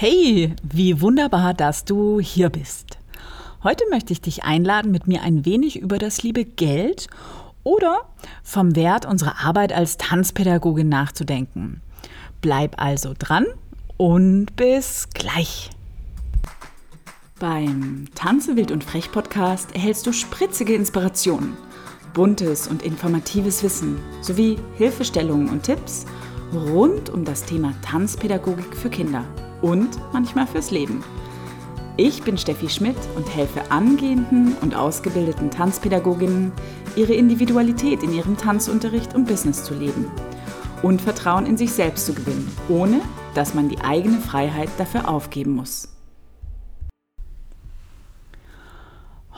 Hey, wie wunderbar, dass du hier bist. Heute möchte ich dich einladen, mit mir ein wenig über das liebe Geld oder vom Wert unserer Arbeit als Tanzpädagogin nachzudenken. Bleib also dran und bis gleich. Beim Tanze wild und frech Podcast erhältst du spritzige Inspirationen, buntes und informatives Wissen sowie Hilfestellungen und Tipps rund um das Thema Tanzpädagogik für Kinder und manchmal fürs Leben. Ich bin Steffi Schmidt und helfe angehenden und ausgebildeten Tanzpädagoginnen, ihre Individualität in ihrem Tanzunterricht und Business zu leben und Vertrauen in sich selbst zu gewinnen, ohne dass man die eigene Freiheit dafür aufgeben muss.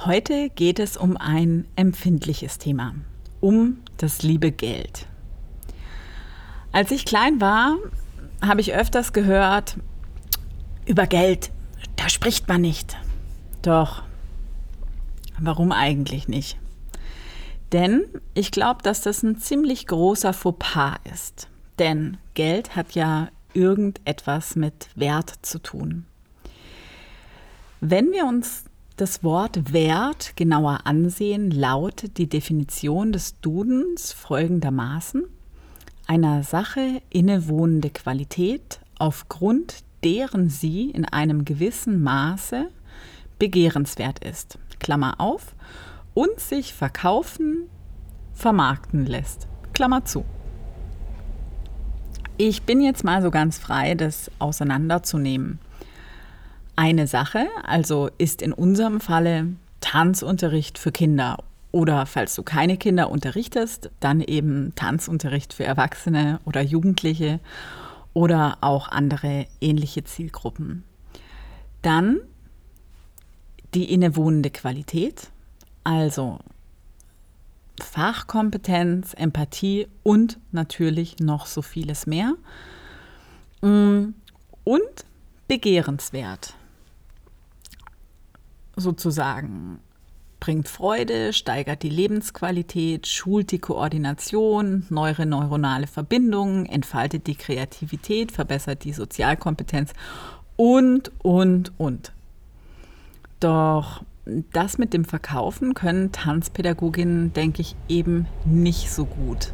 Heute geht es um ein empfindliches Thema, um das liebe Geld. Als ich klein war, habe ich öfters gehört, über Geld, da spricht man nicht. Doch, warum eigentlich nicht? Denn ich glaube, dass das ein ziemlich großer Fauxpas ist. Denn Geld hat ja irgendetwas mit Wert zu tun. Wenn wir uns das Wort Wert genauer ansehen, lautet die Definition des Dudens folgendermaßen einer Sache innewohnende Qualität aufgrund deren sie in einem gewissen Maße begehrenswert ist. Klammer auf, und sich verkaufen, vermarkten lässt. Klammer zu. Ich bin jetzt mal so ganz frei, das auseinanderzunehmen. Eine Sache, also ist in unserem Falle Tanzunterricht für Kinder oder falls du keine Kinder unterrichtest, dann eben Tanzunterricht für Erwachsene oder Jugendliche oder auch andere ähnliche Zielgruppen. Dann die innewohnende Qualität, also Fachkompetenz, Empathie und natürlich noch so vieles mehr. Mm, und begehrenswert, sozusagen bringt Freude, steigert die Lebensqualität, schult die Koordination, neue neuronale Verbindungen, entfaltet die Kreativität, verbessert die Sozialkompetenz und, und, und. Doch das mit dem Verkaufen können Tanzpädagoginnen, denke ich, eben nicht so gut.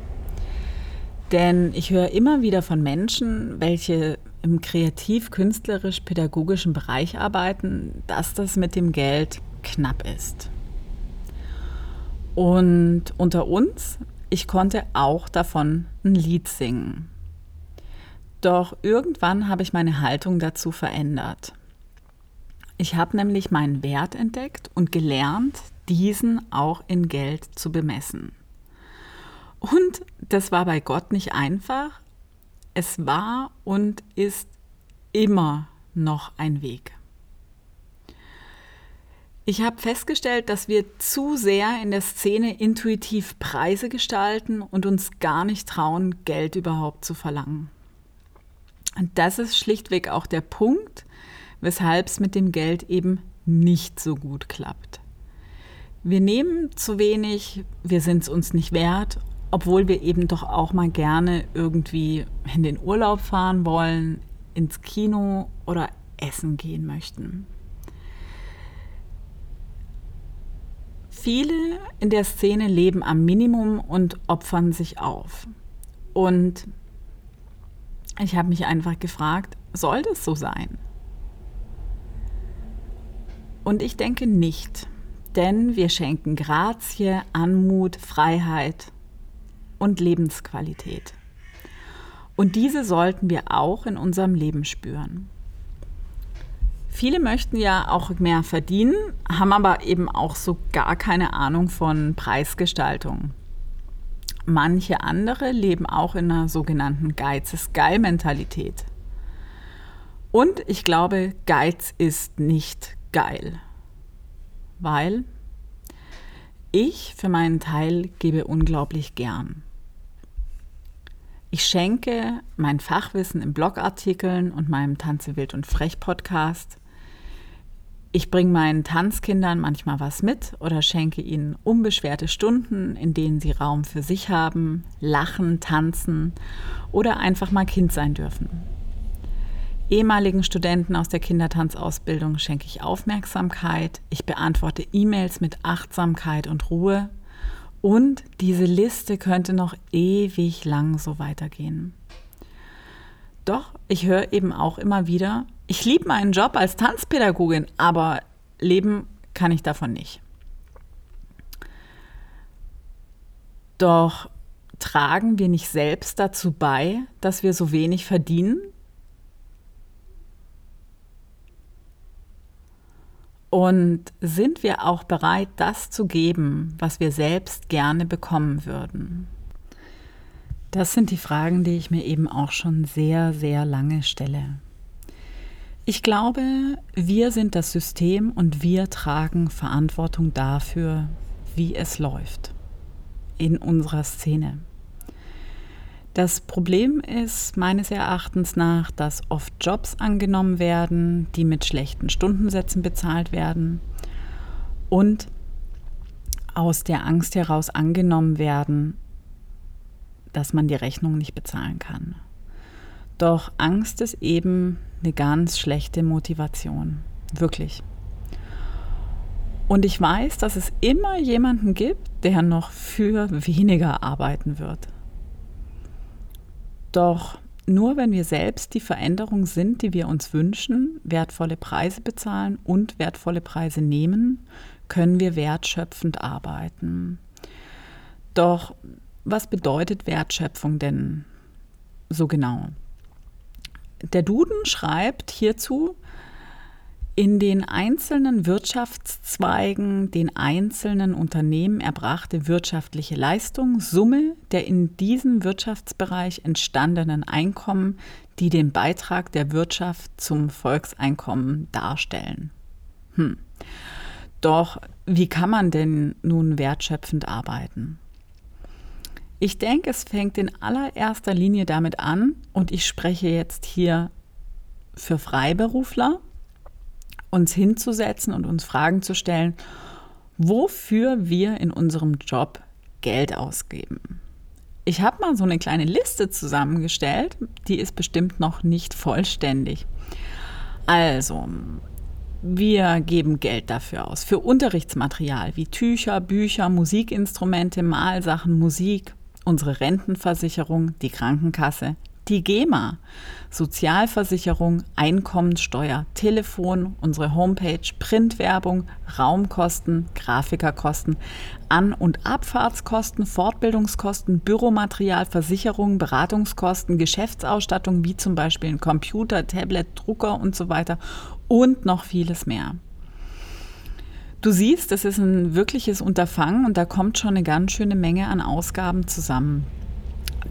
Denn ich höre immer wieder von Menschen, welche im kreativ-künstlerisch-pädagogischen Bereich arbeiten, dass das mit dem Geld knapp ist. Und unter uns, ich konnte auch davon ein Lied singen. Doch irgendwann habe ich meine Haltung dazu verändert. Ich habe nämlich meinen Wert entdeckt und gelernt, diesen auch in Geld zu bemessen. Und das war bei Gott nicht einfach. Es war und ist immer noch ein Weg. Ich habe festgestellt, dass wir zu sehr in der Szene intuitiv Preise gestalten und uns gar nicht trauen, Geld überhaupt zu verlangen. Und das ist schlichtweg auch der Punkt, weshalb es mit dem Geld eben nicht so gut klappt. Wir nehmen zu wenig, wir sind es uns nicht wert, obwohl wir eben doch auch mal gerne irgendwie in den Urlaub fahren wollen, ins Kino oder essen gehen möchten. Viele in der Szene leben am Minimum und opfern sich auf. Und ich habe mich einfach gefragt, soll das so sein? Und ich denke nicht, denn wir schenken Grazie, Anmut, Freiheit und Lebensqualität. Und diese sollten wir auch in unserem Leben spüren. Viele möchten ja auch mehr verdienen, haben aber eben auch so gar keine Ahnung von Preisgestaltung. Manche andere leben auch in einer sogenannten Geiz ist geil Mentalität. Und ich glaube, Geiz ist nicht geil, weil ich für meinen Teil gebe unglaublich gern. Ich schenke mein Fachwissen in Blogartikeln und meinem Tanze wild und frech Podcast ich bringe meinen Tanzkindern manchmal was mit oder schenke ihnen unbeschwerte Stunden, in denen sie Raum für sich haben, lachen, tanzen oder einfach mal Kind sein dürfen. Ehemaligen Studenten aus der Kindertanzausbildung schenke ich Aufmerksamkeit. Ich beantworte E-Mails mit Achtsamkeit und Ruhe. Und diese Liste könnte noch ewig lang so weitergehen. Doch, ich höre eben auch immer wieder, ich liebe meinen Job als Tanzpädagogin, aber leben kann ich davon nicht. Doch tragen wir nicht selbst dazu bei, dass wir so wenig verdienen? Und sind wir auch bereit, das zu geben, was wir selbst gerne bekommen würden? Das sind die Fragen, die ich mir eben auch schon sehr, sehr lange stelle. Ich glaube, wir sind das System und wir tragen Verantwortung dafür, wie es läuft in unserer Szene. Das Problem ist meines Erachtens nach, dass oft Jobs angenommen werden, die mit schlechten Stundensätzen bezahlt werden und aus der Angst heraus angenommen werden, dass man die Rechnung nicht bezahlen kann. Doch Angst ist eben eine ganz schlechte Motivation. Wirklich. Und ich weiß, dass es immer jemanden gibt, der noch für weniger arbeiten wird. Doch nur wenn wir selbst die Veränderung sind, die wir uns wünschen, wertvolle Preise bezahlen und wertvolle Preise nehmen, können wir wertschöpfend arbeiten. Doch was bedeutet Wertschöpfung denn so genau? Der Duden schreibt hierzu, in den einzelnen Wirtschaftszweigen den einzelnen Unternehmen erbrachte wirtschaftliche Leistung, Summe der in diesem Wirtschaftsbereich entstandenen Einkommen, die den Beitrag der Wirtschaft zum Volkseinkommen darstellen. Hm. Doch wie kann man denn nun wertschöpfend arbeiten? Ich denke, es fängt in allererster Linie damit an, und ich spreche jetzt hier für Freiberufler, uns hinzusetzen und uns Fragen zu stellen, wofür wir in unserem Job Geld ausgeben. Ich habe mal so eine kleine Liste zusammengestellt, die ist bestimmt noch nicht vollständig. Also, wir geben Geld dafür aus, für Unterrichtsmaterial wie Tücher, Bücher, Musikinstrumente, Malsachen, Musik, unsere Rentenversicherung, die Krankenkasse, die GEMA, Sozialversicherung, Einkommenssteuer, Telefon, unsere Homepage, Printwerbung, Raumkosten, Grafikerkosten, An- und Abfahrtskosten, Fortbildungskosten, Büromaterial, Versicherung, Beratungskosten, Geschäftsausstattung wie zum Beispiel ein Computer, Tablet, Drucker und so weiter und noch vieles mehr. Du siehst, es ist ein wirkliches Unterfangen und da kommt schon eine ganz schöne Menge an Ausgaben zusammen.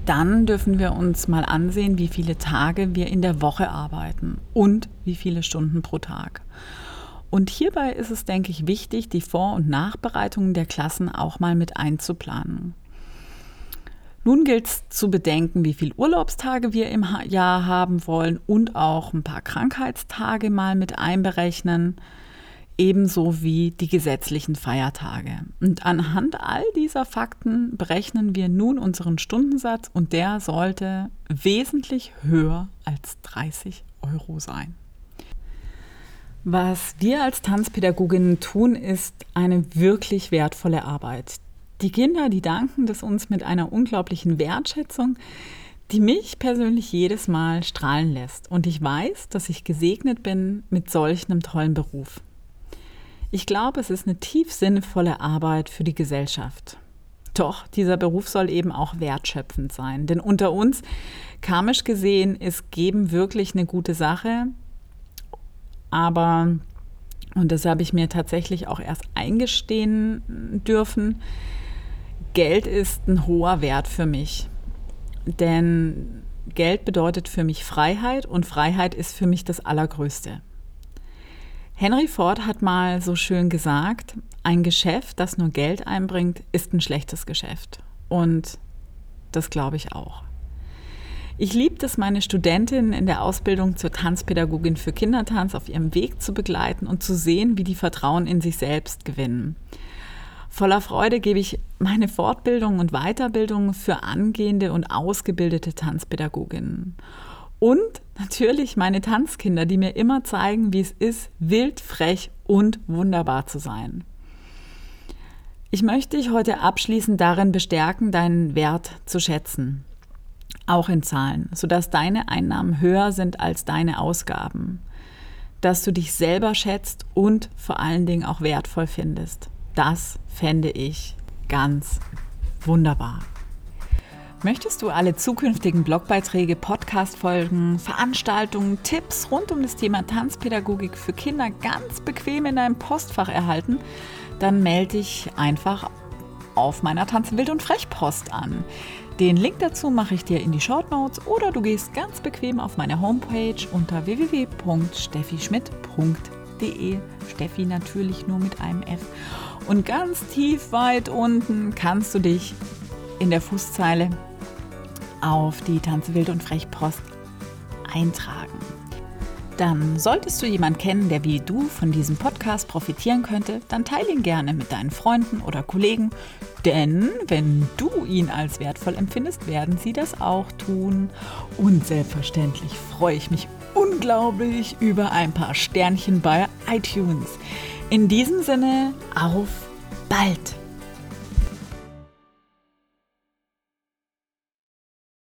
Dann dürfen wir uns mal ansehen, wie viele Tage wir in der Woche arbeiten und wie viele Stunden pro Tag. Und hierbei ist es, denke ich, wichtig, die Vor- und Nachbereitungen der Klassen auch mal mit einzuplanen. Nun gilt es zu bedenken, wie viele Urlaubstage wir im Jahr haben wollen und auch ein paar Krankheitstage mal mit einberechnen ebenso wie die gesetzlichen Feiertage. Und anhand all dieser Fakten berechnen wir nun unseren Stundensatz und der sollte wesentlich höher als 30 Euro sein. Was wir als Tanzpädagoginnen tun, ist eine wirklich wertvolle Arbeit. Die Kinder, die danken das uns mit einer unglaublichen Wertschätzung, die mich persönlich jedes Mal strahlen lässt. Und ich weiß, dass ich gesegnet bin mit solch einem tollen Beruf. Ich glaube, es ist eine tief sinnvolle Arbeit für die Gesellschaft. Doch dieser Beruf soll eben auch wertschöpfend sein. Denn unter uns, karmisch gesehen, ist Geben wirklich eine gute Sache. Aber, und das habe ich mir tatsächlich auch erst eingestehen dürfen, Geld ist ein hoher Wert für mich. Denn Geld bedeutet für mich Freiheit und Freiheit ist für mich das Allergrößte. Henry Ford hat mal so schön gesagt, ein Geschäft, das nur Geld einbringt, ist ein schlechtes Geschäft. Und das glaube ich auch. Ich liebe es, meine Studentinnen in der Ausbildung zur Tanzpädagogin für Kindertanz auf ihrem Weg zu begleiten und zu sehen, wie die Vertrauen in sich selbst gewinnen. Voller Freude gebe ich meine Fortbildung und Weiterbildung für angehende und ausgebildete Tanzpädagoginnen. Und natürlich meine Tanzkinder, die mir immer zeigen, wie es ist, wild, frech und wunderbar zu sein. Ich möchte dich heute abschließend darin bestärken, deinen Wert zu schätzen, auch in Zahlen, sodass deine Einnahmen höher sind als deine Ausgaben, dass du dich selber schätzt und vor allen Dingen auch wertvoll findest. Das fände ich ganz wunderbar. Möchtest du alle zukünftigen Blogbeiträge, Podcast-Folgen, Veranstaltungen, Tipps rund um das Thema Tanzpädagogik für Kinder ganz bequem in deinem Postfach erhalten? Dann melde dich einfach auf meiner Tanzen wild und frech Post an. Den Link dazu mache ich dir in die Short Notes oder du gehst ganz bequem auf meine Homepage unter www.steffischmidt.de. Steffi natürlich nur mit einem F. Und ganz tief weit unten kannst du dich in der Fußzeile auf die Tanze wild und frech Post eintragen. Dann solltest du jemanden kennen, der wie du von diesem Podcast profitieren könnte, dann teile ihn gerne mit deinen Freunden oder Kollegen, denn wenn du ihn als wertvoll empfindest, werden sie das auch tun. Und selbstverständlich freue ich mich unglaublich über ein paar Sternchen bei iTunes. In diesem Sinne, auf bald!